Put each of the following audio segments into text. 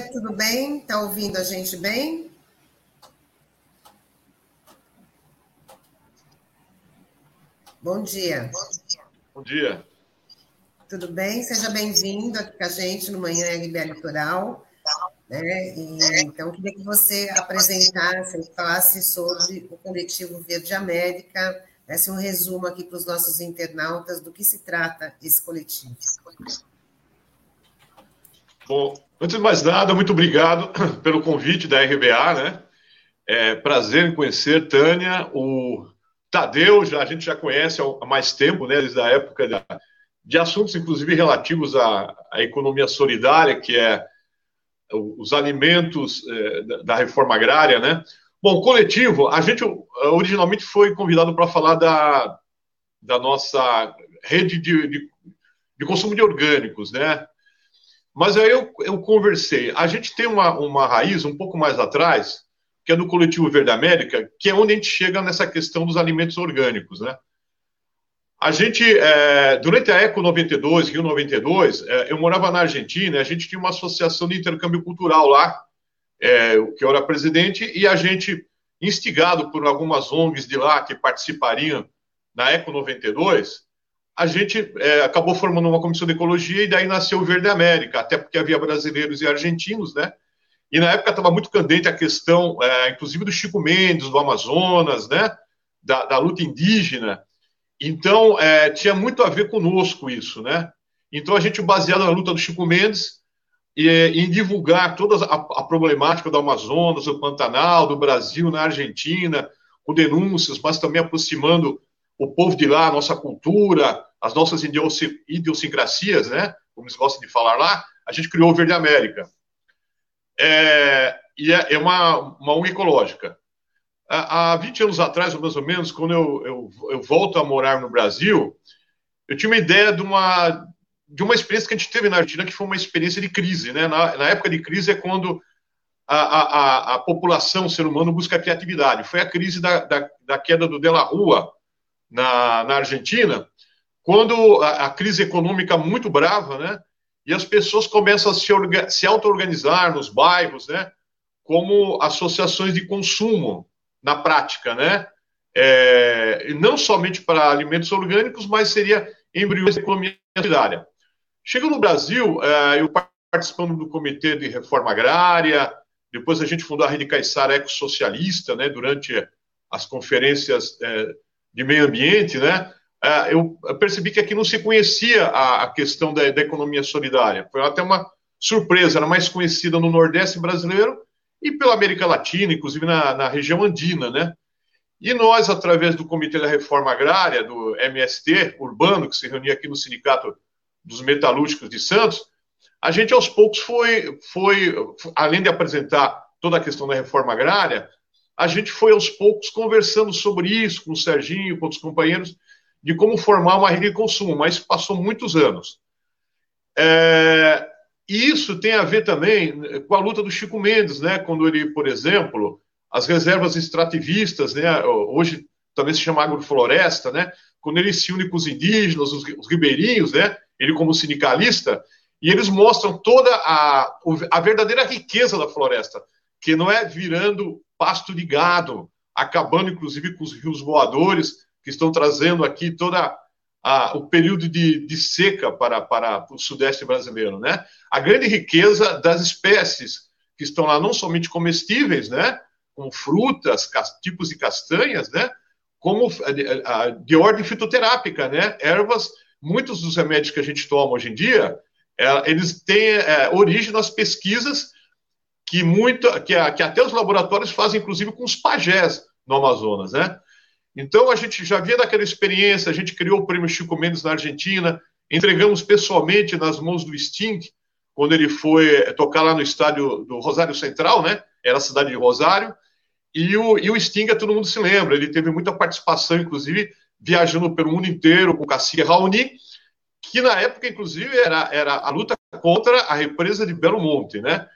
Tudo bem? Está ouvindo a gente bem? Bom dia. Bom dia. Tudo bem? Seja bem-vindo aqui com a gente no Manhã RBA Litoral. Né? E, então, queria que você apresentasse, falasse sobre o coletivo Verde América, desse um resumo aqui para os nossos internautas do que se trata esse coletivo. Bom, antes de mais nada, muito obrigado pelo convite da RBA, né? É prazer em conhecer Tânia, o Tadeu, já, a gente já conhece há mais tempo, né? Desde a época da, de assuntos, inclusive relativos à, à economia solidária, que é os alimentos é, da reforma agrária, né? Bom, coletivo, a gente originalmente foi convidado para falar da, da nossa rede de, de, de, consumo de orgânicos, né? Mas aí eu, eu conversei. A gente tem uma, uma raiz um pouco mais atrás, que é do coletivo Verde América, que é onde a gente chega nessa questão dos alimentos orgânicos, né? A gente, é, durante a Eco 92, Rio 92, é, eu morava na Argentina, a gente tinha uma associação de intercâmbio cultural lá, é, que eu era presidente, e a gente, instigado por algumas ONGs de lá que participariam na Eco 92, a gente é, acabou formando uma comissão de ecologia e daí nasceu o Verde América, até porque havia brasileiros e argentinos, né? E na época estava muito candente a questão, é, inclusive do Chico Mendes, do Amazonas, né? Da, da luta indígena. Então, é, tinha muito a ver conosco isso, né? Então, a gente, baseado na luta do Chico Mendes, e, em divulgar toda a, a, problemática do Amazonas, do Pantanal, do Brasil, na Argentina, com denúncias, mas também aproximando o povo de lá, a nossa cultura, as nossas idiosincrasias, né? Como eles gostam de falar lá, a gente criou o Verde América. É, e é, é uma, uma ONG ecológica há 20 anos atrás, mais ou menos, quando eu, eu, eu, volto a morar no Brasil, eu tinha uma ideia de uma, de uma experiência que a gente teve na Argentina, que foi uma experiência de crise. Né? Na, na época de crise é quando a, a, a, população, o ser humano, busca criatividade. Foi a crise da, da, da queda do De La Rua na, na Argentina, quando a, a crise econômica muito brava, né? e as pessoas começam a se, se auto-organizar nos bairros, né? como associações de consumo na prática, né? É, não somente para alimentos orgânicos, mas seria embriões da economia solidária. Chegou no Brasil, é, eu participando do Comitê de Reforma Agrária, depois a gente fundou a Rede Caiçara Ecossocialista, né, durante as conferências é, de meio ambiente, né, é, eu percebi que aqui não se conhecia a questão da, da, economia solidária. Foi até uma surpresa, era mais conhecida no Nordeste brasileiro e pela América Latina, inclusive na, na região andina, né? E nós, através do Comitê da Reforma Agrária, do MST urbano, que se reunia aqui no Sindicato dos Metalúrgicos de Santos, a gente aos poucos foi, foi, além de apresentar toda a questão da reforma agrária, a gente foi aos poucos conversando sobre isso com o Serginho, com outros companheiros, de como formar uma rede de consumo, mas passou muitos anos. É, e isso tem a ver também com a luta do Chico Mendes, né? Quando ele, por exemplo, as reservas extrativistas, né? Hoje também se chama agrofloresta, né? Quando ele se une com os indígenas, os, os ribeirinhos, né? Ele como sindicalista, e eles mostram toda a, a verdadeira riqueza da floresta, que não é virando pasto de gado, acabando inclusive com os rios voadores, que estão trazendo aqui toda a, o período de, de seca para, para o sudeste brasileiro, né? A grande riqueza das espécies que estão lá, não somente comestíveis, né? Como frutas, tipos de castanhas, né? Como de, de ordem fitoterápica, né? Ervas, muitos dos remédios que a gente toma hoje em dia, é, eles têm origem nas pesquisas que, muito, que, que até os laboratórios fazem, inclusive, com os pajés no Amazonas, né? Então, a gente já via daquela experiência, a gente criou o prêmio Chico Mendes na Argentina, entregamos pessoalmente nas mãos do Sting, quando ele foi tocar lá no estádio do Rosário Central, né? Era a cidade de Rosário. E o, e o Sting, todo mundo se lembra, ele teve muita participação, inclusive, viajando pelo mundo inteiro com o cacique Raoni, que na época, inclusive, era, era a luta contra a represa de Belo Monte, né?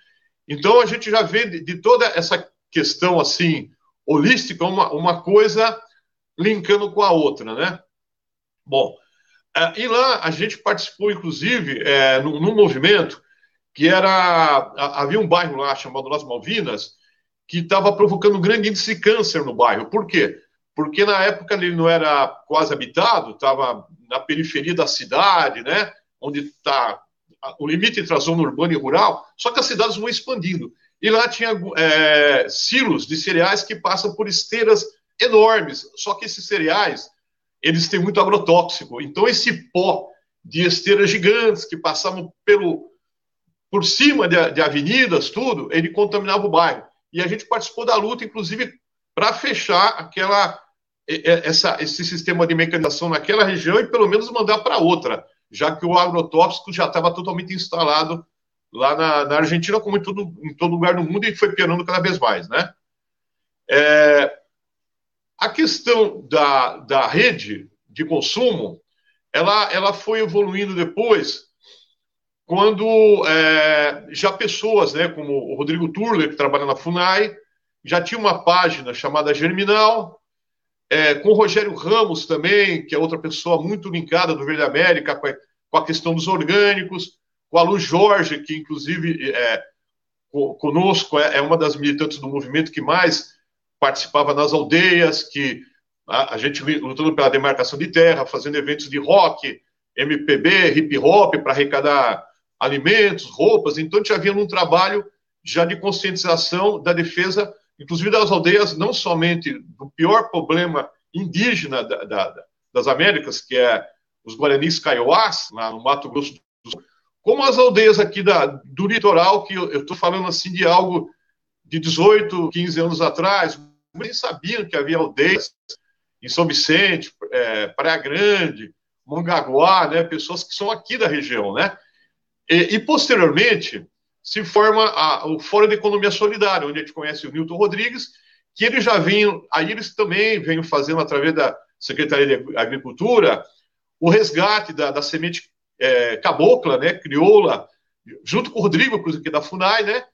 Então, a gente já vê de, de toda essa questão, assim, holística, uma, uma coisa linkando com a outra, né? Bom, é, e lá a gente participou, inclusive, é, num, num movimento que era havia um bairro lá chamado Las Malvinas que estava provocando um grande índice de câncer no bairro. Por quê? Porque na época ele não era quase habitado, estava na periferia da cidade, né? Onde está o limite entre a zona urbana e rural. Só que as cidades vão expandindo. E lá tinha é, silos de cereais que passam por esteiras enormes. Só que esses cereais, eles têm muito agrotóxico. Então, esse pó de esteiras gigantes que passavam pelo, por cima de, de avenidas, tudo, ele contaminava o bairro. E a gente participou da luta, inclusive, para fechar aquela, essa, esse sistema de mecanização naquela região e pelo menos mandar para outra, já que o agrotóxico já estava totalmente instalado lá na, na, Argentina, como em todo, em todo lugar do mundo, e foi piorando cada vez mais, né? É, a questão da, da rede de consumo, ela, ela foi evoluindo depois, quando é, já pessoas, né, como o Rodrigo Turler, que trabalha na FUNAI, já tinha uma página chamada Germinal, é, com o Rogério Ramos também, que é outra pessoa muito linkada do Verde América, com a, com a questão dos orgânicos, com a Lu Jorge, que inclusive é, conosco é, é uma das militantes do movimento que mais participava nas aldeias, que a, a gente lutando pela demarcação de terra, fazendo eventos de rock, MPB, hip hop, para arrecadar alimentos, roupas. Então, a gente havia um trabalho já de conscientização da defesa, inclusive das aldeias, não somente do pior problema indígena da, da, das Américas, que é os Guaranis Kaiowás, lá no Mato Grosso do Sul, como as aldeias aqui da, do litoral, que eu estou falando assim de algo de 18, 15 anos atrás, nem sabiam que havia aldeias em São Vicente, é, Praia Grande, Mongaguá, né, pessoas que são aqui da região, né? E, e posteriormente se forma a, o Fórum de Economia Solidária, onde a gente conhece o Newton Rodrigues, que eles já vinham, aí eles também vêm fazendo através da Secretaria de Agricultura o resgate da, da semente é, cabocla, né, crioula, junto com o Rodrigo, que é da FUNAI, né,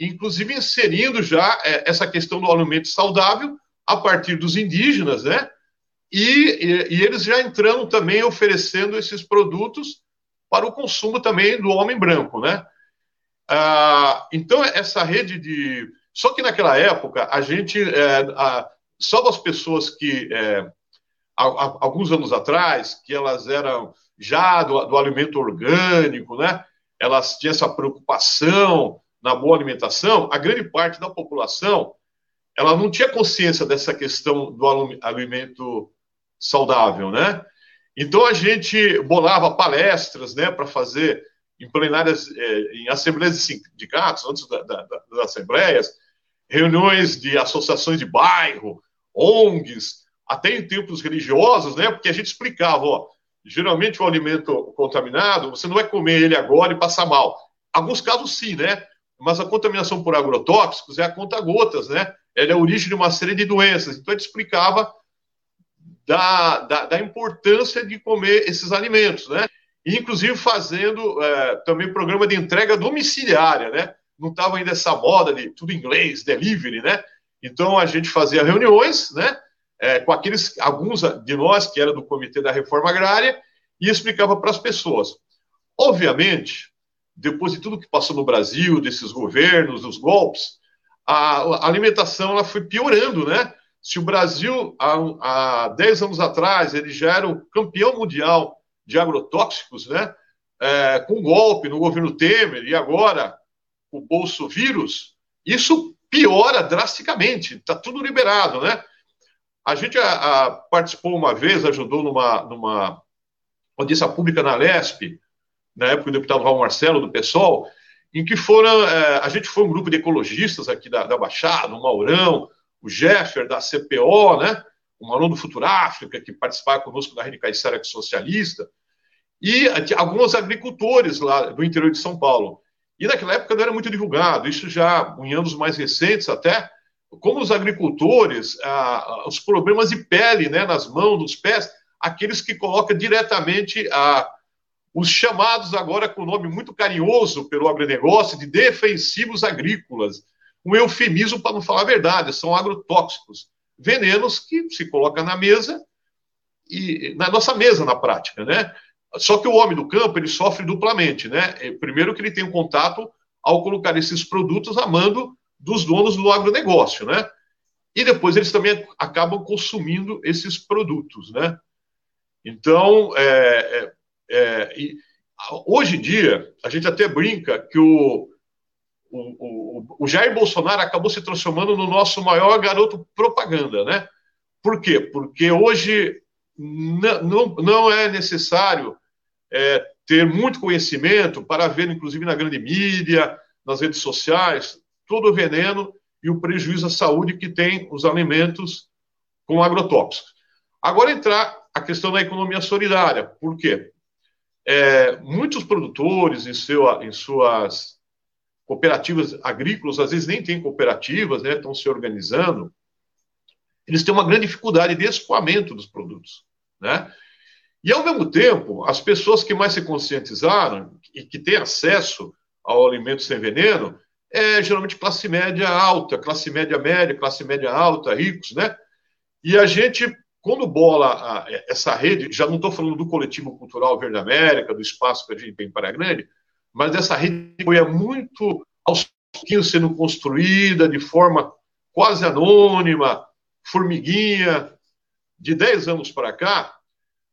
inclusive inserindo já é, essa questão do alimento saudável a partir dos indígenas, né, e, e, e, eles já entrando também oferecendo esses produtos para o consumo também do homem branco, né. Ah, então, essa rede de... Só que naquela época, a gente... É, a, só das pessoas que... É, alguns anos atrás, que elas eram já do, do alimento orgânico, né? Elas tinham essa preocupação na boa alimentação. A grande parte da população ela não tinha consciência dessa questão do alimento saudável, né? Então a gente bolava palestras, né, para fazer em plenárias, é, em assembleias de sindicatos, antes da, da, das assembleias, reuniões de associações de bairro, ONGs, até em tempos religiosos, né? Porque a gente explicava, ó, geralmente o alimento contaminado, você não vai comer ele agora e passar mal. Alguns casos sim, né? Mas a contaminação por agrotóxicos é a conta-gotas, né? Ela é a origem de uma série de doenças. Então, a gente explicava da, da, da importância de comer esses alimentos, né? Inclusive fazendo é, também programa de entrega domiciliária, né? Não estava ainda essa moda de tudo inglês, delivery, né? Então, a gente fazia reuniões, né? é, com aqueles, alguns de nós que era do Comitê da Reforma Agrária, e explicava para as pessoas. Obviamente, depois de tudo que passou no Brasil, desses governos, dos golpes, a, alimentação ela foi piorando, né? Se o Brasil, há, há 10 anos atrás, ele já era o campeão mundial de agrotóxicos, né? É, com golpe no governo Temer, e agora o Bolso Vírus, isso piora drasticamente, está tudo liberado, né? A gente a, a, participou uma vez, ajudou numa, numa audiência pública na Lesp, na época do deputado Raul Marcelo, do PSOL, em que foram, é, a gente foi um grupo de ecologistas aqui da, da Baixada, o Maurão, o Jeffer da CPO, né? o Maurão do Futuráfrica, que participava conosco da Rede Caixara Socialista, e alguns agricultores lá do interior de São Paulo. E naquela época não era muito divulgado, isso já em anos mais recentes até, como os agricultores, ah, os problemas de pele né, nas mãos, nos pés, aqueles que colocam diretamente ah, os chamados agora com nome muito carinhoso pelo agronegócio de defensivos agrícolas. Um eufemismo para não falar a verdade, são agrotóxicos, venenos que se colocam na mesa e na nossa mesa na prática, né? Só que o homem do campo ele sofre duplamente, né? É, primeiro que ele tem um contato ao colocar esses produtos a mando dos donos do agronegócio, né? E depois eles também acabam consumindo esses produtos, né? Então, é, é, é, hoje em dia, a gente até brinca que o, o, o, o, Jair Bolsonaro acabou se transformando no nosso maior garoto propaganda, né? Por quê? Porque hoje não, não, não é necessário é, ter muito conhecimento para ver, inclusive na grande mídia, nas redes sociais, todo o veneno e o prejuízo à saúde que tem os alimentos com agrotóxicos. Agora entrar a questão da economia solidária. Por quê? É, muitos produtores em, seu, em suas cooperativas agrícolas, às vezes nem têm cooperativas, né, estão se organizando, eles têm uma grande dificuldade de escoamento dos produtos. Né? E, ao mesmo tempo, as pessoas que mais se conscientizaram e que têm acesso ao alimento sem veneno é geralmente classe média alta, classe média média, classe média alta, ricos, né? E a gente, quando bola a, essa rede, já não estou falando do coletivo cultural Verde América, do espaço que a gente tem para a Grande, mas essa rede foi muito aos pouquinhos sendo construída de forma quase anônima, formiguinha. De 10 anos para cá,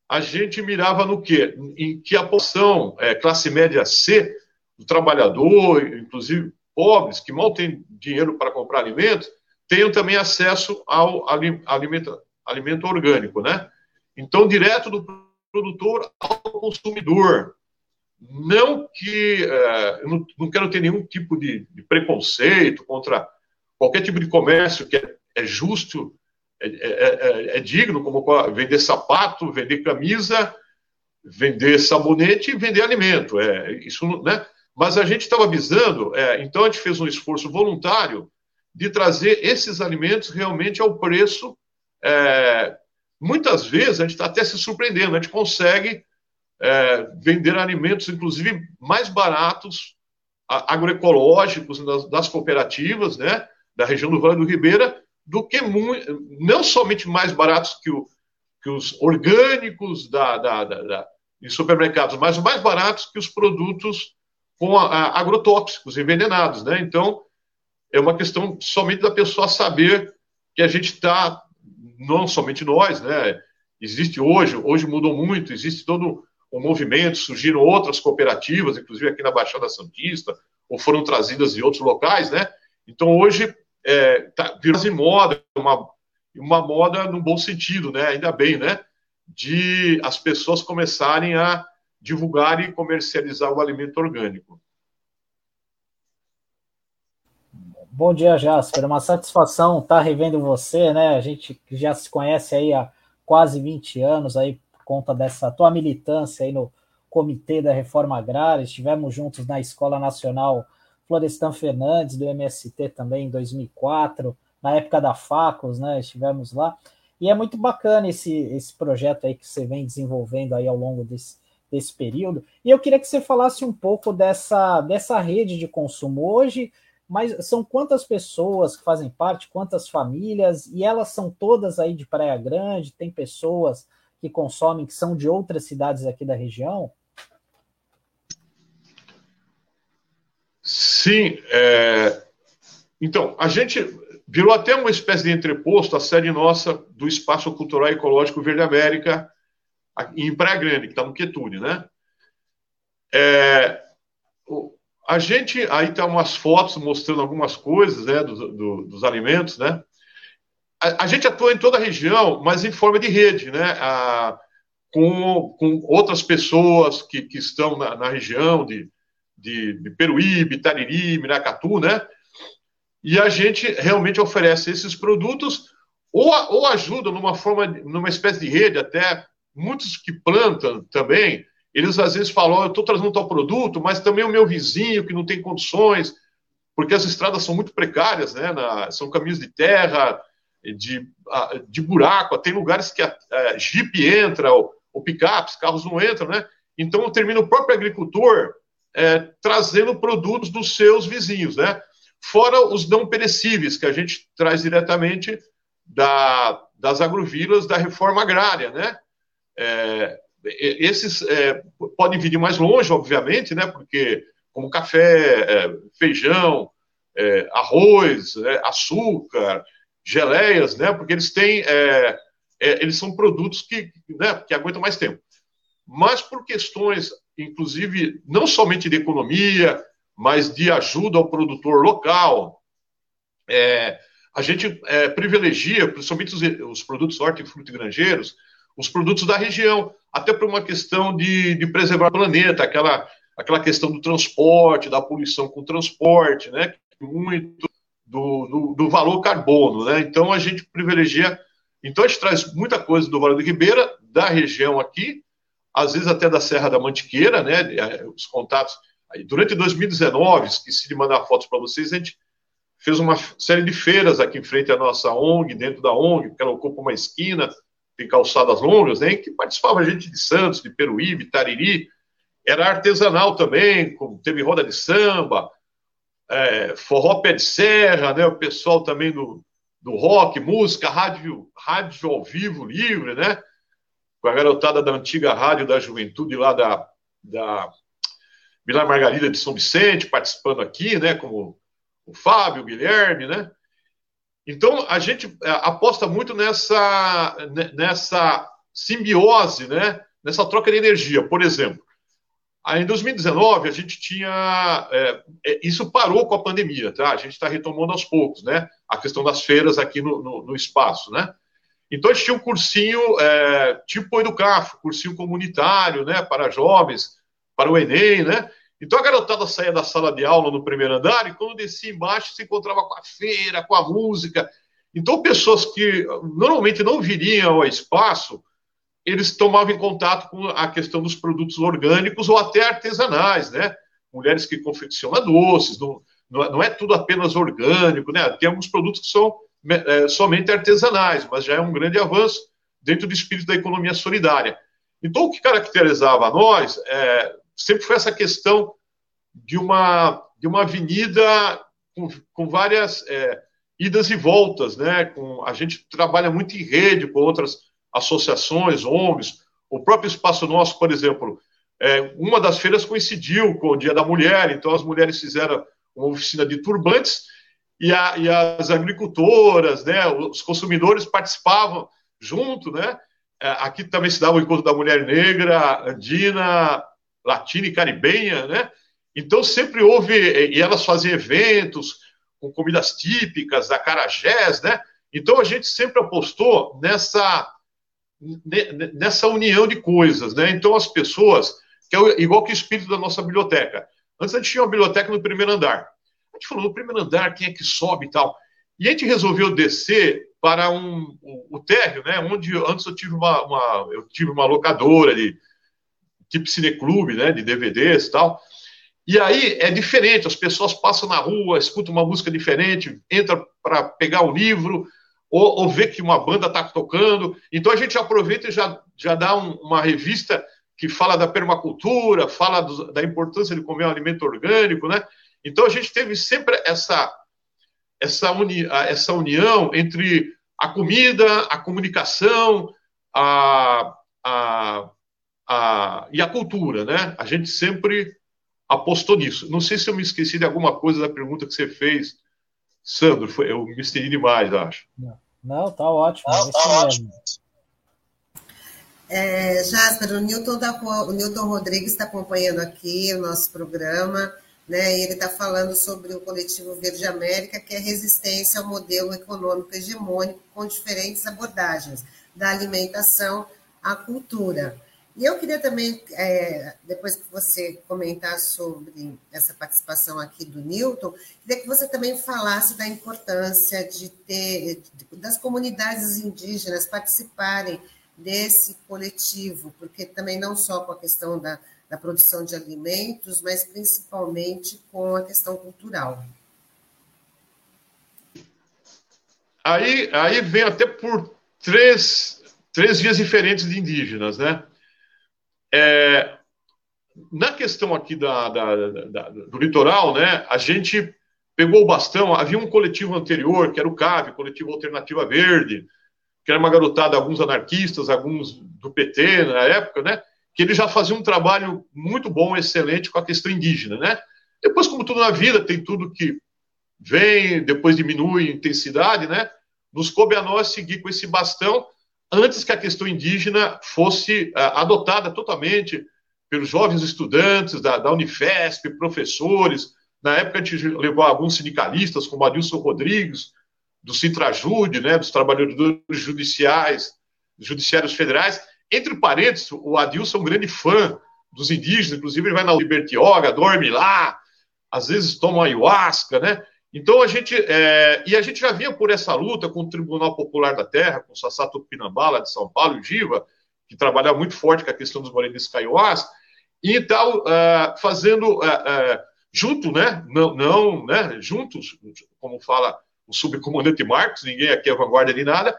a gente mirava no quê? Em que a população é, classe média C, do trabalhador, inclusive pobres, que mal têm dinheiro para comprar alimentos, tenham também acesso ao alimento, alimento orgânico, né? Então, direto do produtor ao consumidor. Não que eu não, não, quero ter nenhum tipo de, de, preconceito contra qualquer tipo de comércio que é, é justo, é, é, é, é digno, como vender sapato, vender camisa, vender sabonete e vender alimento. É, isso, né? Mas a gente estava avisando, é, então a gente fez um esforço voluntário de trazer esses alimentos realmente ao preço. É, muitas vezes a gente está até se surpreendendo, a gente consegue é, vender alimentos, inclusive, mais baratos, agroecológicos das, das, cooperativas, né, da região do Vale do Ribeira, do que muito, não somente mais baratos que, o, que os orgânicos da, da, da, da, supermercados, mas mais baratos que os produtos com a, a, agrotóxicos envenenados, né? Então é uma questão somente da pessoa saber que a gente está, não somente nós, né? Existe hoje, hoje mudou muito, existe todo um movimento, surgiram outras cooperativas, inclusive aqui na Baixada Santista, ou foram trazidas de outros locais, né? Então hoje é, tá, virou moda, uma, uma moda no bom sentido, né? Ainda bem, né? De as pessoas começarem a divulgar e comercializar o alimento orgânico. Bom dia, Jasper. Uma satisfação estar revendo você, né? A gente já se conhece aí há quase 20 anos aí conta dessa tua militância aí no Comitê da Reforma Agrária, estivemos juntos na Escola Nacional Florestan Fernandes, do MST também em 2004, na época da Facos, né, estivemos lá, e é muito bacana esse, esse projeto aí que você vem desenvolvendo aí ao longo desse, desse período, e eu queria que você falasse um pouco dessa, dessa rede de consumo hoje, mas são quantas pessoas que fazem parte, quantas famílias, e elas são todas aí de Praia Grande, tem pessoas que consomem, que são de outras cidades aqui da região? Sim. É... Então, a gente virou até uma espécie de entreposto a sede nossa do Espaço Cultural e Ecológico Verde América, em Praia Grande, que está no Quetune, né? É... A gente, aí tem umas fotos mostrando algumas coisas, né, do, do, dos alimentos, né? a, a, gente atua em toda a região, mas em forma de rede, né? A, com, com outras pessoas que, que estão na, na região de, de, de Peruíbe, Tariri, Miracatu, né? E a gente realmente oferece esses produtos ou, ou ajuda numa forma, numa espécie de rede, até muitos que plantam também, eles às vezes falam, oh, eu estou trazendo tal produto, mas também o meu vizinho que não tem condições, porque as estradas são muito precárias, né? Na, são caminhos de terra, de, de buraco, tem lugares que a, a Jeep entra, ou, ou picapes, carros não entram, né? Então termina o próprio agricultor é, trazendo produtos dos seus vizinhos, né? Fora os não perecíveis, que a gente traz diretamente da, das agrovilas da reforma agrária, né? É, esses é, podem vir de mais longe, obviamente, né? Porque como café, é, feijão, é, arroz, né, açúcar, geleias, né? Porque eles têm, é, eles são produtos que, né, que aguentam mais tempo. Mas por questões, inclusive, não somente de economia, mas de ajuda ao produtor local, é, a gente é, privilegia, principalmente os, os produtos hortifrutigranjeiros, os produtos da região, até por uma questão de, de preservar o planeta, aquela, aquela questão do transporte, da poluição com o transporte, né? Muito do, do, do, valor carbono, né? Então a gente privilegia. Então a gente traz muita coisa do Vale do Ribeira, da região aqui, às vezes até da Serra da Mantiqueira, né? Os contatos. Durante 2019, esqueci de mandar fotos para vocês, a gente fez uma série de feiras aqui em frente à nossa ONG, dentro da ONG, porque ela ocupa uma esquina, tem calçadas longas, né, que participava gente de Santos, de Peruíbe, Tariri, era artesanal também, teve roda de samba, é, forró pé de serra, né, o pessoal também do, do rock, música, rádio, rádio ao vivo, livre, né, com a garotada da antiga rádio da juventude lá da, da Vila Margarida de São Vicente, participando aqui, né, como o Fábio, o Guilherme, né? Então, a gente é, aposta muito nessa, nessa simbiose, né? nessa troca de energia. Por exemplo, em 2019, a gente tinha. É, é, isso parou com a pandemia, tá? A gente está retomando aos poucos, né? A questão das feiras aqui no, no, no espaço, né? Então, a gente tinha um cursinho é, tipo Educaf, cursinho comunitário, né? Para jovens, para o Enem, né? Então a garotada saía da sala de aula no primeiro andar e quando descia embaixo se encontrava com a feira, com a música. Então pessoas que normalmente não viriam ao espaço, eles tomavam em contato com a questão dos produtos orgânicos ou até artesanais, né? Mulheres que confeccionam doces, não, não é tudo apenas orgânico, né? Tem alguns produtos que são é, somente artesanais, mas já é um grande avanço dentro do espírito da economia solidária. Então, o que caracterizava nós é, sempre foi essa questão de uma, de uma avenida com, com várias é, idas e voltas, né? Com, a gente trabalha muito em rede com outras associações, ONGs, o próprio Espaço Nosso, por exemplo, é, uma das feiras coincidiu com o Dia da Mulher, então as mulheres fizeram uma oficina de turbantes e, a, e as agricultoras, né, os consumidores participavam junto, né? É, aqui também se dava o encontro da mulher negra, andina, latina e caribenha, né? Então sempre houve, e elas faziam eventos com comidas típicas, acarajés, né? Então a gente sempre apostou nessa, nessa união de coisas, né? Então as pessoas, que é igual que o espírito da nossa biblioteca. Antes a gente tinha uma biblioteca no primeiro andar. Gente falou, no primeiro andar, quem é que sobe e tal? E a gente resolveu descer para um, o, o térreo, né? Onde antes eu tive uma, uma eu tive uma locadora de tipo cineclube, né, de DVDs e tal. E aí é diferente, as pessoas passam na rua, escutam uma música diferente, entra para pegar o livro, ou, ou que uma banda está tocando. Então a gente aproveita e já, já dá um, uma revista que fala da permacultura, fala do, da importância de comer um alimento orgânico, né? Então a gente teve sempre essa, essa, uni, essa união entre a comida, a comunicação, a, a a, e a cultura, né? A gente sempre apostou nisso. Não sei se eu me esqueci de alguma coisa da pergunta que você fez, Sandro. Foi, eu me estendi demais, acho. Não, tá ótimo. Não, tá ótimo. É, Jasper, o Newton, tá, o Newton Rodrigues está acompanhando aqui o nosso programa, né? E ele está falando sobre o coletivo Verde América, que é resistência ao modelo econômico hegemônico com diferentes abordagens da alimentação à cultura. E eu queria também, é, depois que você comentar sobre essa participação aqui do Newton, queria que você também falasse da importância de ter das comunidades indígenas participarem desse coletivo, porque também não só com a questão da, da produção de alimentos, mas principalmente com a questão cultural. Aí, aí vem até por três, três vias diferentes de indígenas, né? É, na questão aqui da, da, da, do litoral, né, a gente pegou o bastão. Havia um coletivo anterior, que era o CAV, Coletivo Alternativa Verde, que era uma garotada, alguns anarquistas, alguns do PT na época, né, que ele já fazia um trabalho muito bom, excelente com a questão indígena, né? Depois, como tudo na vida, tem tudo que vem, depois diminui intensidade, né? Nos coube a nós seguir com esse bastão antes que a questão indígena fosse uh, adotada totalmente pelos jovens estudantes da, da, Unifesp, professores. Na época, a gente levou alguns sindicalistas, como Adilson Rodrigues, do Citrajude, né, dos trabalhadores judiciais, judiciários federais. Entre parênteses, o Adilson é um grande fã dos indígenas, inclusive ele vai na Libertioga, dorme lá, às vezes toma ayahuasca, né? Então a gente é, e a gente já vinha por essa luta com o Tribunal Popular da Terra, com o Sassato Pinambala de São Paulo o Giva, que trabalhava muito forte com a questão dos morenistas caiuás, e então uh, fazendo uh, uh, junto, né? Não, não, né? Juntos, como fala o subcomandante Marcos, ninguém aqui é vanguarda de nada,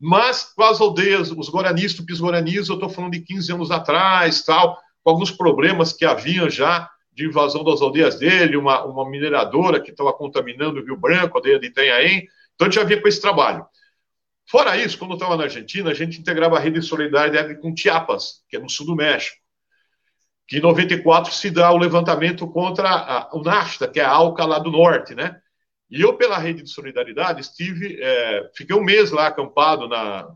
mas com as aldeias, os guaranis, tupis guaranis, eu estou falando de 15 anos atrás, tal, com alguns problemas que haviam já de invasão das aldeias dele, uma, uma mineradora que estava contaminando o Rio Branco, a aldeia de Itanhaém. Então, a gente já vinha com esse trabalho. Fora isso, quando eu estava na Argentina, a gente integrava a rede de solidariedade com Chiapas, que é no sul do México. Que em 94 se dá o levantamento contra a, o NAFTA, que é a ALCA lá do norte, né? E eu, pela rede de solidariedade, estive, é, fiquei um mês lá acampado na,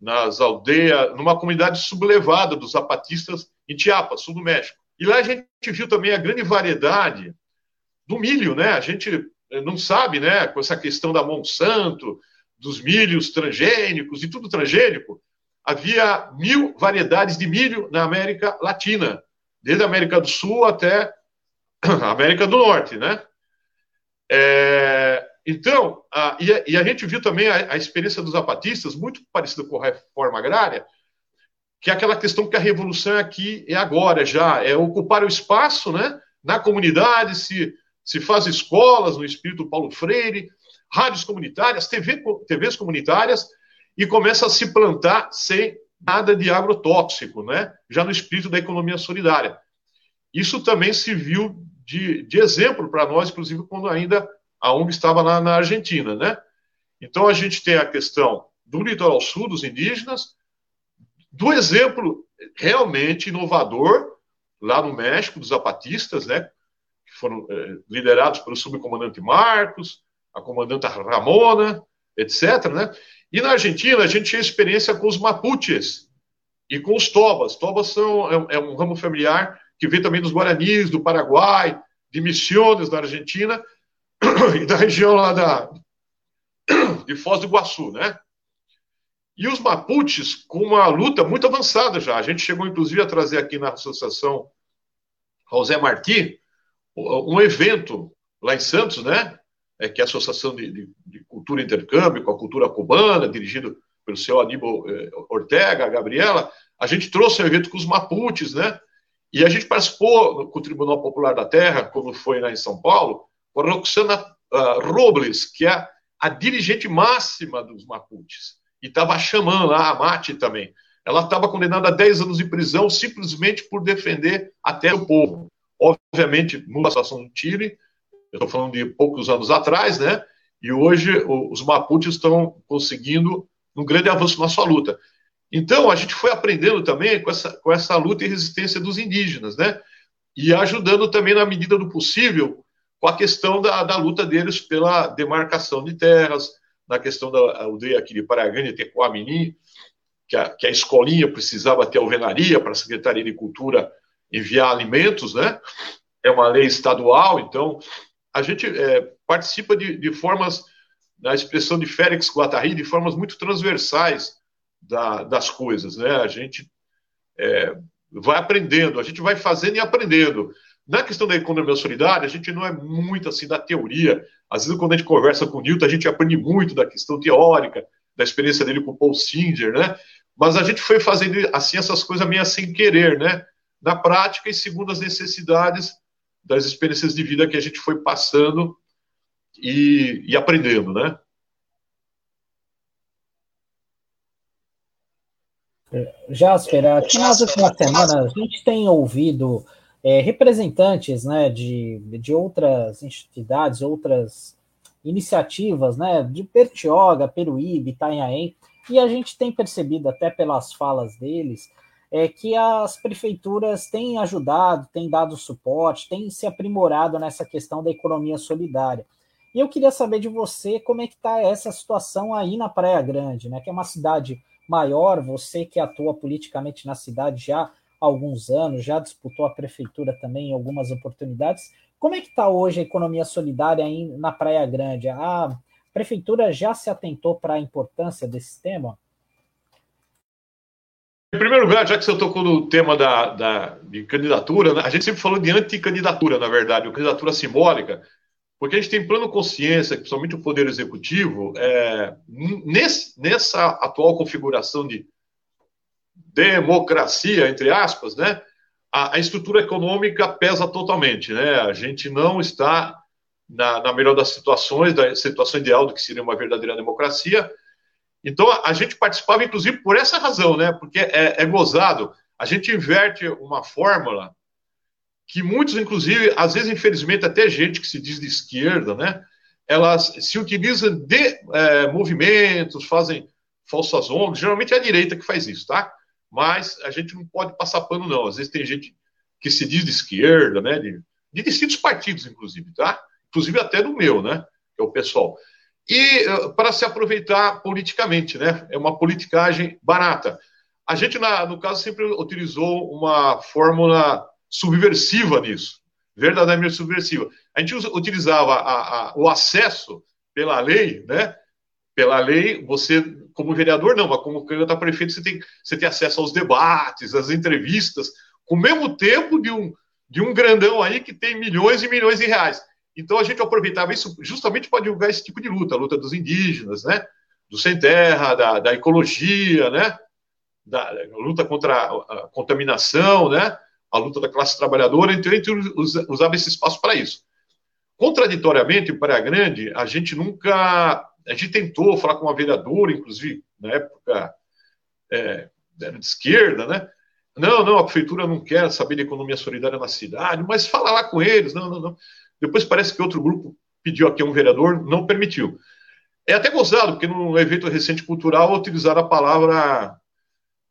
nas aldeias, numa comunidade sublevada dos zapatistas em Chiapas, sul do México. E lá a gente viu também a grande variedade do milho, né? A gente eh, não sabe, né, com essa questão da Monsanto, dos milhos transgênicos e tudo transgênico, havia mil variedades de milho na América Latina, desde a América do Sul até a América do Norte, né? É, então, a, e, a, e, a, gente viu também a, a experiência dos zapatistas, muito parecida com a reforma agrária, que é aquela questão que a revolução é aqui e agora já, é ocupar o espaço né, na comunidade, se, se faz escolas no espírito Paulo Freire, rádios comunitárias, TV, TVs comunitárias, e começa a se plantar sem nada de agrotóxico, né, já no espírito da economia solidária. Isso também se viu de, de exemplo para nós, inclusive quando ainda a ONG estava lá na Argentina. Né? Então a gente tem a questão do litoral sul dos indígenas, do exemplo realmente inovador lá no México, dos zapatistas, né, que foram é, liderados pelo subcomandante Marcos, a comandante Ramona, etc. Né? E na Argentina, a gente tinha experiência com os mapuches e com os tobas. Tobas são, é, é um ramo familiar que vem também dos guaranis, do Paraguai, de Misiones, da Argentina, e da região lá da, de Foz do Iguaçu, né? E os Mapuches com uma luta muito avançada já. A gente chegou, inclusive, a trazer aqui na Associação José Martí um evento lá em Santos, né? É, que é a Associação de, de, de Cultura Intercâmbio com a Cultura Cubana, dirigido pelo seu Aníbal eh, Ortega, a Gabriela. A gente trouxe um evento com os Mapuches, né? E a gente participou com o Tribunal Popular da Terra, como foi lá em São Paulo, com a Roxana uh, Robles, que é a dirigente máxima dos Mapuches e estava chamando lá a Mate também. Ela estava condenada a 10 anos de prisão simplesmente por defender até o povo. Obviamente, numa situação no Chile, eu estou falando de poucos anos atrás, né? E hoje os Mapuches estão conseguindo um grande avanço na sua luta. Então, a gente foi aprendendo também com essa, com essa luta e resistência dos indígenas, né? E ajudando também, na medida do possível, com a questão da, da luta deles pela demarcação de terras, na questão da aldeia aqui de Paragani, Tecoamini, que a, que a escolinha precisava ter alvenaria para a Secretaria de Cultura enviar alimentos, né? É uma lei estadual, então a gente é, participa de, de, formas, na expressão de Félix Guattari, de formas muito transversais da, das coisas, né? A gente é, vai aprendendo, a gente vai fazendo e aprendendo. Na questão da economia solidária, a gente não é muito assim da teoria. Às vezes, quando a gente conversa com o Newton, a gente aprende muito da questão teórica, da experiência dele com o Paul Singer, né? Mas a gente foi fazendo assim essas coisas meio sem querer, né? Na prática e segundo as necessidades das experiências de vida que a gente foi passando e, e aprendendo, né? Jasper, aqui nas últimas semanas a gente tem ouvido é, representantes né, de, de outras entidades, outras iniciativas, né, de Bertioga, Peruíbe, Itanhaém, e a gente tem percebido até pelas falas deles é que as prefeituras têm ajudado, têm dado suporte, têm se aprimorado nessa questão da economia solidária. E eu queria saber de você como é que está essa situação aí na Praia Grande, né? Que é uma cidade maior, você que atua politicamente na cidade já há alguns anos, já disputou a prefeitura também em algumas oportunidades. Como é que está hoje a economia solidária na Praia Grande? A prefeitura já se atentou para a importância desse tema? Em primeiro lugar, já que você tocou no tema da, da de candidatura, né, a gente sempre falou de anticandidatura, na verdade, ou candidatura simbólica, porque a gente tem plano consciência, principalmente o Poder Executivo, é, nesse, nessa atual configuração de democracia, entre aspas, né, a, a, estrutura econômica pesa totalmente. Né? A gente não está na, na melhor das situações, da situação ideal do que seria uma verdadeira democracia, então, a gente participava, inclusive, por essa razão, né? Porque é, é gozado. A gente inverte uma fórmula que muitos, inclusive, às vezes, infelizmente, até gente que se diz de esquerda, né? Elas se utilizam de é, movimentos, fazem falsas ONGs. Geralmente é a direita que faz isso, tá? Mas a gente não pode passar pano, não. Às vezes tem gente que se diz de esquerda, né? De, de distintos partidos, inclusive, tá? Inclusive até do meu, né? Que é o pessoal e eh, para se aproveitar politicamente, né? É uma politicagem barata. A gente, na, no caso, sempre utilizou uma fórmula subversiva nisso, verdadeiramente subversiva. A gente utilizava a, a, o acesso pela lei, né? Pela lei, você, como vereador, não, mas como candidato a prefeito, você tem, você tem acesso aos debates, às entrevistas, com o mesmo tempo de um, de um grandão aí que tem milhões e milhões de reais. Então a gente aproveitava isso justamente para divulgar esse tipo de luta, a luta dos indígenas, né? Do sem terra, da, da ecologia, né? Da, luta contra a, a, contaminação, né? A luta da classe trabalhadora, a gente usava esse espaço para isso. Contraditoriamente, em Praia Grande, a gente nunca. A gente tentou falar com uma vereadora, inclusive, na época é, de esquerda, né? Não, não, a prefeitura não quer saber de economia solidária na cidade, mas fala lá com eles, não, não, não. Depois parece que outro grupo pediu aqui um vereador, não permitiu. É até gozado, porque no evento recente cultural utilizaram a palavra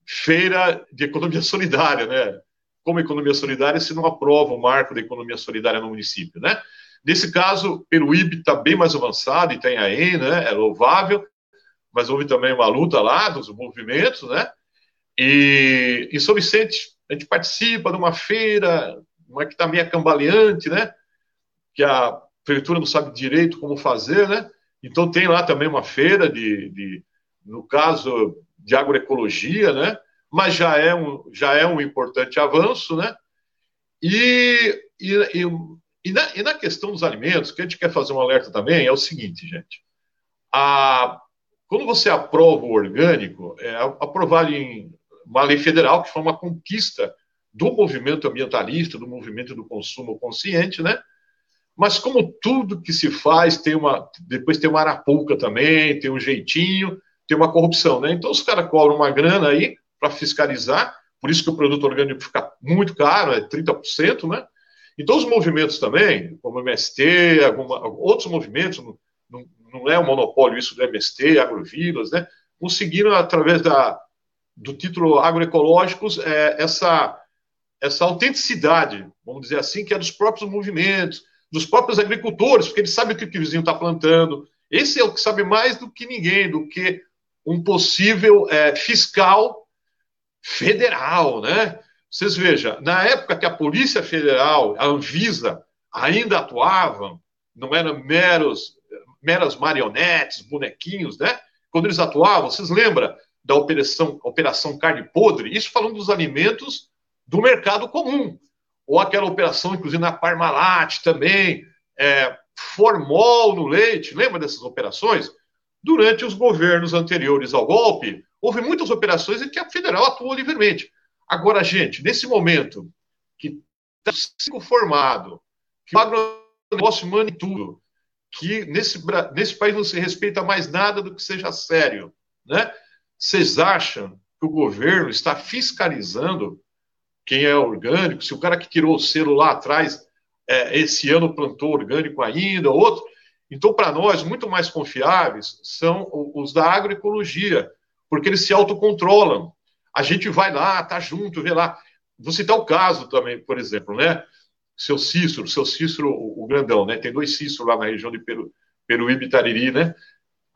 feira de economia solidária, né? Como economia solidária se não aprova o marco da economia solidária no município, né? Nesse caso, IB está bem mais avançado, e tem aí, né? É louvável, mas houve também uma luta lá dos movimentos, né? E em São Vicente, a gente participa de uma feira, uma que está meio cambaleante, né? que a prefeitura não sabe direito como fazer, né? Então tem lá também uma feira de, de no caso de agroecologia, né? Mas já é um, já é um importante avanço, né? E, e, e, e, na, e na questão dos alimentos, que a gente quer fazer um alerta também é o seguinte, gente. A, quando você aprova o orgânico, é aprovado em uma lei federal, que foi uma conquista do movimento ambientalista, do movimento do consumo consciente, né? Mas como tudo que se faz tem uma, depois tem uma arapuca também, tem um jeitinho, tem uma corrupção, né? Então os caras cobram uma grana aí para fiscalizar, por isso que o produto orgânico fica muito caro, é 30%, né? Então os movimentos também, como o MST, alguma, outros movimentos, não, não é um monopólio isso do MST, Agrovilas, né? Conseguiram através da, do título agroecológicos é, essa essa autenticidade, vamos dizer assim, que é dos próprios movimentos, dos próprios agricultores, porque eles sabem o que o vizinho está plantando. Esse é o que sabe mais do que ninguém, do que um possível é, fiscal federal, né? Vocês vejam, na época que a Polícia Federal, a Anvisa, ainda atuavam, não eram meros, meras marionetes, bonequinhos, né? Quando eles atuavam, vocês lembram da operação, operação carne podre? Isso falando dos alimentos do mercado comum ou aquela operação, inclusive na Parmalat também, é, formol no leite, lembra dessas operações? Durante os governos anteriores ao golpe, houve muitas operações em que a federal atuou livremente. Agora, gente, nesse momento que está formado, que o agronegócio manda tudo, que nesse, nesse país não se respeita mais nada do que seja sério, né? Vocês acham que o governo está fiscalizando quem é orgânico, se o cara que tirou o selo lá atrás, é, esse ano plantou orgânico ainda, outro. Então, para nós, muito mais confiáveis são os da agroecologia, porque eles se autocontrolam. a gente vai lá, tá junto, vê lá. Vou citar o caso também, por exemplo, né? Seu Cícero, seu Cícero, o, grandão, né? Tem dois Cíceros lá na região de Peru, Peruíbe e Tariri, né?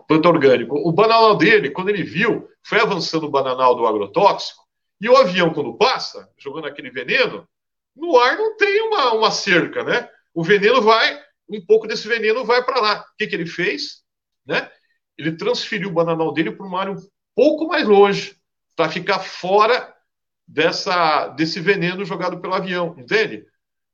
Planta orgânico. O bananal dele, quando ele viu, foi avançando o bananal do agrotóxico, e o avião, quando passa, jogando aquele veneno, no ar não tem uma, uma cerca, né? O veneno vai, um pouco desse veneno vai para lá. O que, que ele fez? Né? Ele transferiu o bananal dele para uma área pouco mais longe, para ficar fora dessa, desse veneno jogado pelo avião, entende?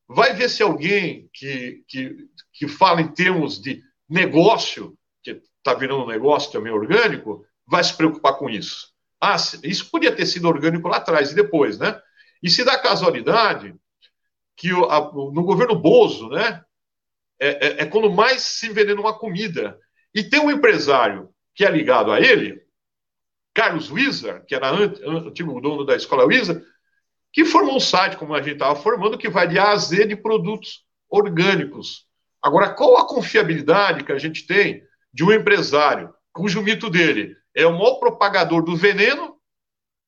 Vai ver se alguém que, que, que fala em termos de negócio, que está virando um negócio também orgânico, vai se preocupar com isso. Ah, isso podia ter sido orgânico lá atrás e depois, né? E se dá casualidade que o, a, no governo Bozo, né, é, é, é, quando mais se envenena uma comida. E tem um empresário que é ligado a ele, Carlos Wieser, que era antigo dono da escola Wieser, que formou um site, como a gente estava formando, que vai de A a Z de produtos orgânicos. Agora, qual a confiabilidade que a gente tem de um empresário cujo mito dele é o maior propagador do veneno,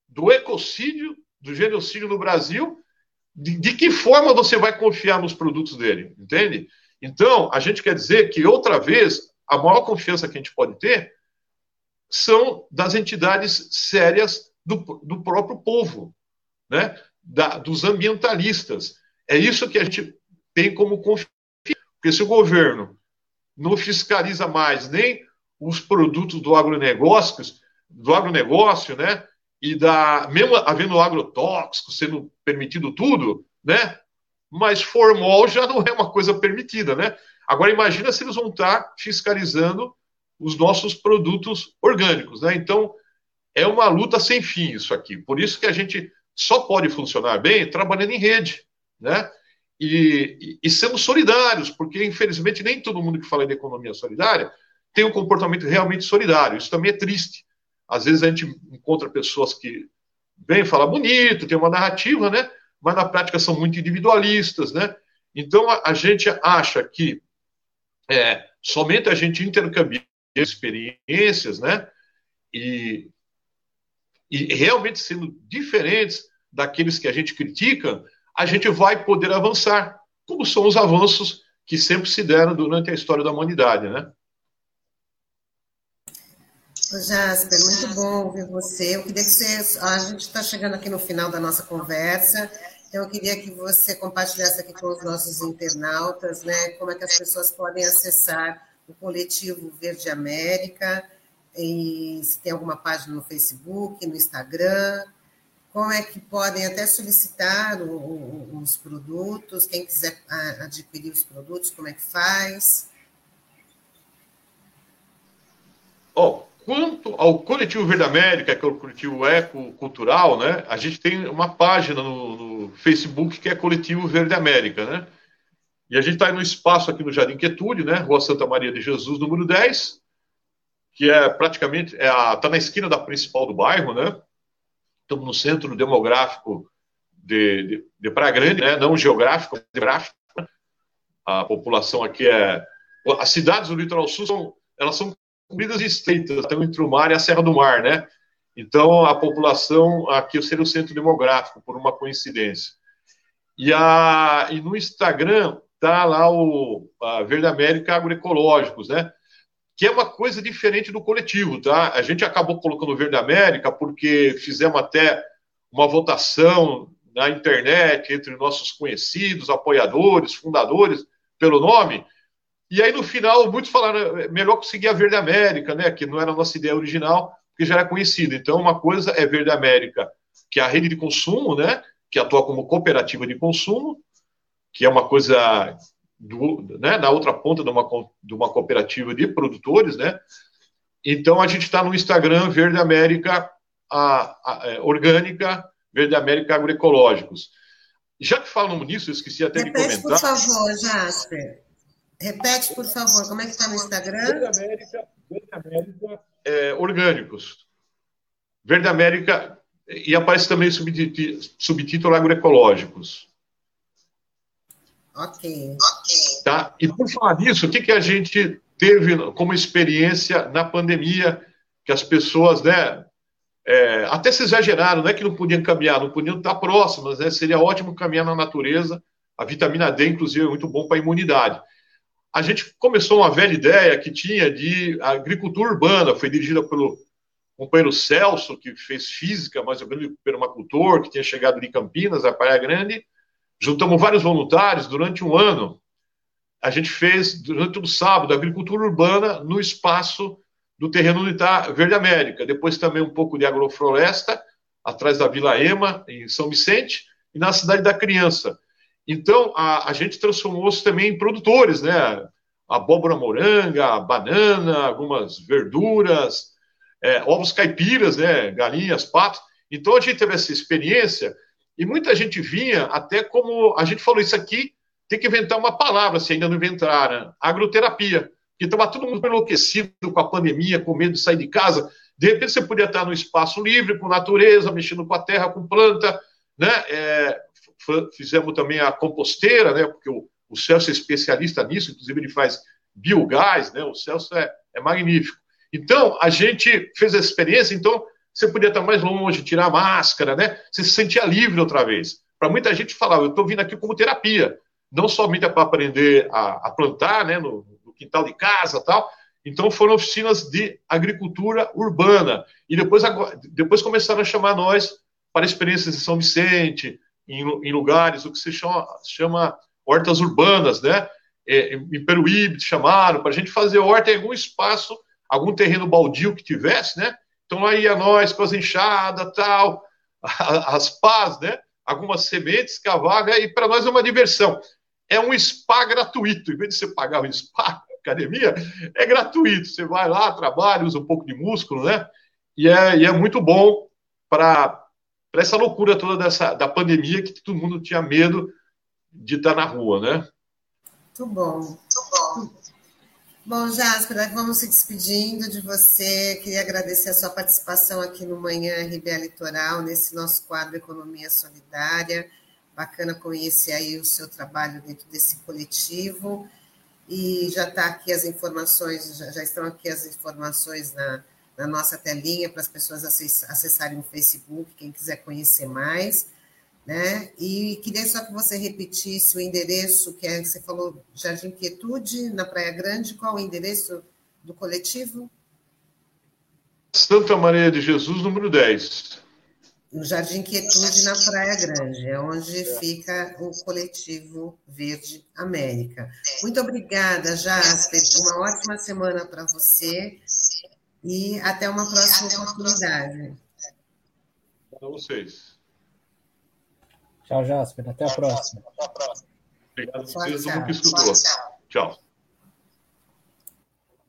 do ecocídio, do genocídio no Brasil? De, de que forma você vai confiar nos produtos dele? Entende? Então, a gente quer dizer que, outra vez, a maior confiança que a gente pode ter são das entidades sérias do, do próprio povo, né? Da, dos ambientalistas. É isso que a gente tem como confiança. Porque se o governo não fiscaliza mais nem os produtos do agronegócio, do agronegócio, né? E da mesmo havendo agrotóxico sendo permitido tudo, né? Mas formol já não é uma coisa permitida, né? Agora imagina se eles vão estar fiscalizando os nossos produtos orgânicos, né? Então, é uma luta sem fim isso aqui. Por isso que a gente só pode funcionar bem trabalhando em rede, né? E, e, sendo solidários, porque infelizmente nem todo mundo que fala de economia solidária tem um comportamento realmente solidário. Isso também é triste. Às vezes a gente encontra pessoas que vêm falar bonito, tem uma narrativa, né? Mas na prática são muito individualistas, né? Então a, a gente acha que é, somente a gente intercambiar experiências, né? E, e realmente sendo diferentes daqueles que a gente critica, a gente vai poder avançar, como são os avanços que sempre se deram durante a história da humanidade, né? Jasper, muito bom ouvir você. Eu queria que você. A gente está chegando aqui no final da nossa conversa, então eu queria que você compartilhasse aqui com os nossos internautas, né, como é que as pessoas podem acessar o coletivo Verde América, se tem alguma página no Facebook, no Instagram, como é que podem até solicitar o, o, os produtos, quem quiser adquirir os produtos, como é que faz? Oh, quanto ao coletivo Verde América, que é o coletivo ecocultural, né, a gente tem uma página no, no Facebook que é Coletivo Verde América, né? E a gente está no espaço aqui no Jardim Quietude, né? Rua Santa Maria de Jesus, número 10, que é praticamente, é tá na esquina da principal do bairro, né? Estamos no centro demográfico de, de, de Praia Grande, né? Não geográfico, demográfico. Né? A população aqui é... As cidades do litoral sul são, elas são compridas e estreitas, estão entre o mar e a Serra do Mar, né? Então, a população aqui seria o centro demográfico, por uma coincidência. E, a, e no Instagram está lá o Verde América Agroecológicos, né? Que é uma coisa diferente do coletivo, tá? A gente acabou colocando Verde América porque fizemos até uma votação na internet entre nossos conhecidos, apoiadores, fundadores, pelo nome. E aí, no final, muitos falaram, é melhor conseguir a Verde América, né? Que não era a nossa ideia original, porque já era conhecida. Então, uma coisa é Verde América, que é a rede de consumo, né? Que atua como cooperativa de consumo, que é uma coisa do, né, na outra ponta de uma, de uma cooperativa de produtores, né? Então a gente está no Instagram Verde América a, a, é, Orgânica, Verde América Agroecológicos. Já que falamos nisso, eu esqueci até Repete, de comentar. por favor, Jasper. Repete, por favor, como é que está no Instagram? Verde América, Verde América é, Orgânicos. Verde América, e aparece também subtítulo, subtítulo Agroecológicos. Ok. Tá? E por falar nisso, o que, que a gente teve como experiência na pandemia, que as pessoas, né, é, até se exageraram, não é que não podiam caminhar, não podiam estar próximas, né? Seria ótimo caminhar na natureza. A vitamina D, inclusive, é muito bom para a imunidade. A gente começou uma velha ideia que tinha de agricultura urbana, foi dirigida pelo companheiro Celso, que fez física, mas é um grande permacultor, que tinha chegado de Campinas, a Praia Grande. Juntamos vários voluntários durante um ano. A gente fez, durante o sábado, agricultura urbana no espaço do terreno está Verde América. Depois também um pouco de agrofloresta, atrás da Vila Ema, em São Vicente, e na Cidade da Criança. Então, a, a gente transformou-se também em produtores, né? Abóbora moranga, banana, algumas verduras, é, ovos caipiras, né? Galinhas, patos. Então, a gente teve essa experiência e muita gente vinha até como a gente falou isso aqui, tem que inventar uma palavra, se ainda não inventaram, agroterapia que estava todo mundo enlouquecido com a pandemia, com medo de sair de casa. De repente você podia estar no espaço livre, com natureza, mexendo com a terra, com planta, né? É, fizemos também a composteira, né? Porque o, o Celso é especialista nisso, inclusive ele faz biogás, né? O Celso é, é magnífico. Então, a gente fez essa experiência, então você podia estar mais longe, tirar a máscara, né? Você se sentia livre outra vez. Para muita gente falava, eu estou vindo aqui como terapia, não somente para aprender a, a plantar, né? No, quintal de casa tal. Então foram oficinas de agricultura urbana. E depois, depois começaram a chamar nós para experiências em São Vicente, em, em lugares, o que se chama, chama hortas urbanas, né? É, em Peruíbe chamaram para a gente fazer horta em algum espaço, algum terreno baldio que tivesse, né? Então lá ia nós com as enxadas, tal, as pás, né? Algumas sementes, cavaga, e para nós é uma diversão. É um spa gratuito, em vez de você pagar o spa, academia, é gratuito. Você vai lá, trabalha, usa um pouco de músculo, né? E é, e é muito bom para essa loucura toda dessa, da pandemia que todo mundo tinha medo de estar na rua, né? Muito bom. Muito bom. Bom, Jasper, vamos se despedindo de você. Queria agradecer a sua participação aqui no Manhã RBA Litoral, nesse nosso quadro Economia Solidária. Bacana conhecer aí o seu trabalho dentro desse coletivo e já está aqui as informações, já, já, estão aqui as informações na, na nossa telinha para as pessoas acessarem o Facebook, quem quiser conhecer mais, né? E queria só que você repetisse o endereço que é, você falou Jardim Quietude, na Praia Grande, qual o endereço do coletivo? Santa Maria de Jesus, número 10 no Jardim Quietude, na Praia Grande, é onde fica o coletivo Verde América. Muito obrigada, Jasper. Uma ótima semana para você e até uma próxima oportunidade. Para vocês. Tchau, Jasper. Até a próxima. Obrigado a vocês, todo mundo que escutou. Tchau.